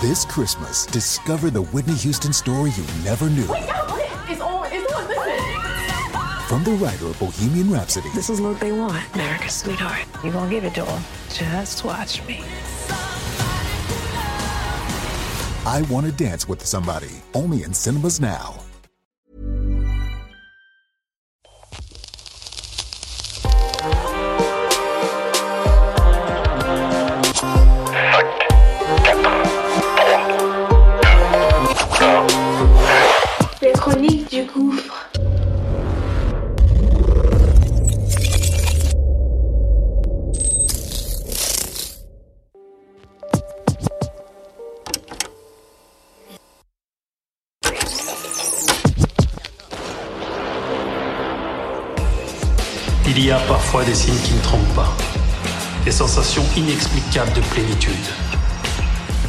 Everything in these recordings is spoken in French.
This Christmas, discover the Whitney Houston story you never knew. It's on. It's on. Listen. From the writer of Bohemian Rhapsody This is what they want, America's sweetheart. You gonna give it to them? Just watch me. I Want to Dance with Somebody, only in cinemas now. Il y a parfois des signes qui ne trompent pas. Des sensations inexplicables de plénitude.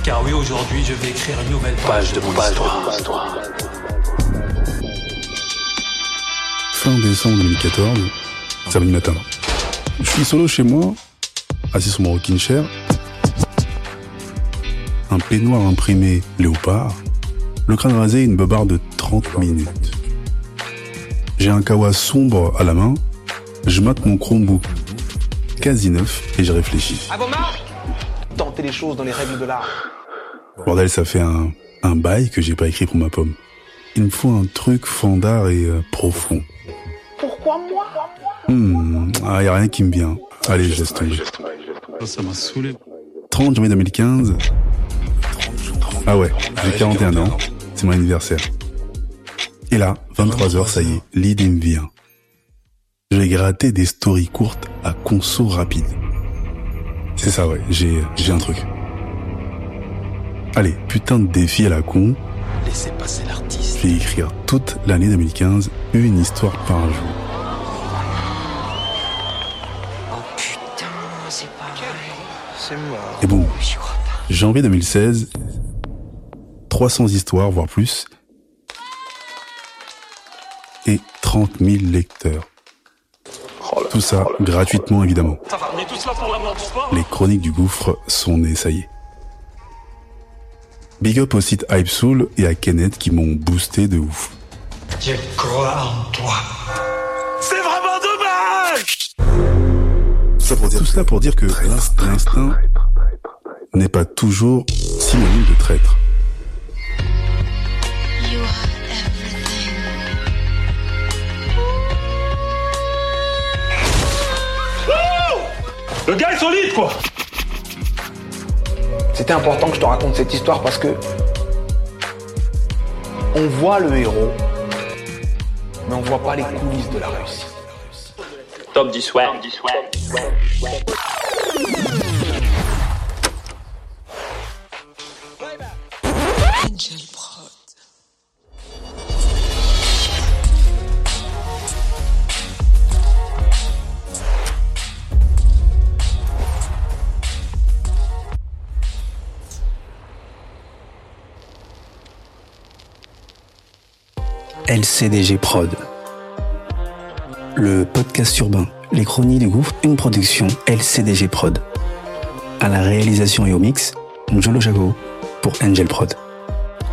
Car oui, aujourd'hui, je vais écrire une nouvelle page de mon histoire. Fin décembre 2014, samedi matin. Je suis solo chez moi, assis sur mon rocking chair. Un peignoir imprimé léopard, le crâne rasé et une beubare de 30 minutes. J'ai un kawa sombre à la main, je mate mon Chromebook quasi neuf et je réfléchis. À vos marques Tentez les choses dans les règles de l'art. Bordel, ça fait un, un bail que j'ai pas écrit pour ma pomme. Il me faut un truc fandard et euh, profond. Pourquoi moi? Hmm, ah, y a rien qui me vient. Allez, je laisse tomber. Ça m'a saoulé. 30 janvier 2015. Ah ouais, j'ai 41 ans. C'est mon anniversaire. Et là, 23h, ça y est, l'idée me vient. Je vais gratter des stories courtes à conso rapide. C'est ça, ouais, j'ai, j'ai un truc. Allez, putain de défi à la con. Laissez passer l'artiste. Je vais écrire toute l'année 2015, une histoire par jour. Putain, c'est pas. C'est mort. Et bon, janvier 2016, 300 histoires, voire plus, et 30 000 lecteurs. Tout ça gratuitement, évidemment. Les chroniques du gouffre sont nées, ça y est. Big up au site Hypesoul et à Kenneth qui m'ont boosté de ouf. Je crois en toi. C'est vraiment dommage Tout cela pour dire que l'instinct n'est pas toujours synonyme de traître. Le gars est solide, quoi C'était important que je te raconte cette histoire parce que on voit le héros, mais on voit pas les coulisses de la réussite. Top du swag. Angel LCDG Prod. Le podcast urbain, les chroniques du gouffre, une production LCDG Prod. À la réalisation et au mix, Njolo Chaco pour Angel Prod.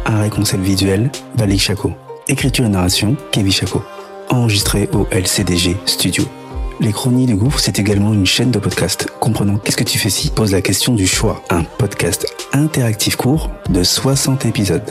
Un réconcept visuel, Valik Chaco. Écriture et narration, Kevin Chaco. Enregistré au LCDG Studio. Les Chroniques du Gouffre, c'est également une chaîne de podcast comprenant Qu'est-ce que tu fais si pose la question du choix. Un podcast interactif court de 60 épisodes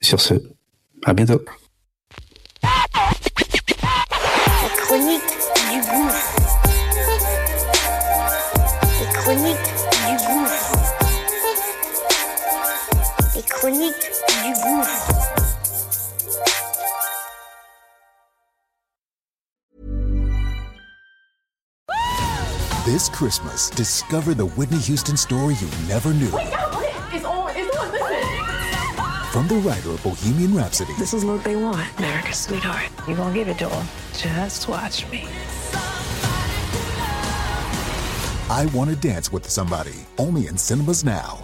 Sur ce, à bientôt. Les chroniques du gouffre. Les chroniques du gouffre. Les chroniques du gouffre. This Christmas, discover the Whitney Houston story you never knew. From the writer of Bohemian Rhapsody. This is what they want, America's sweetheart. You're gonna give it to them. Just watch me. I Want to Dance with Somebody. Only in cinemas now.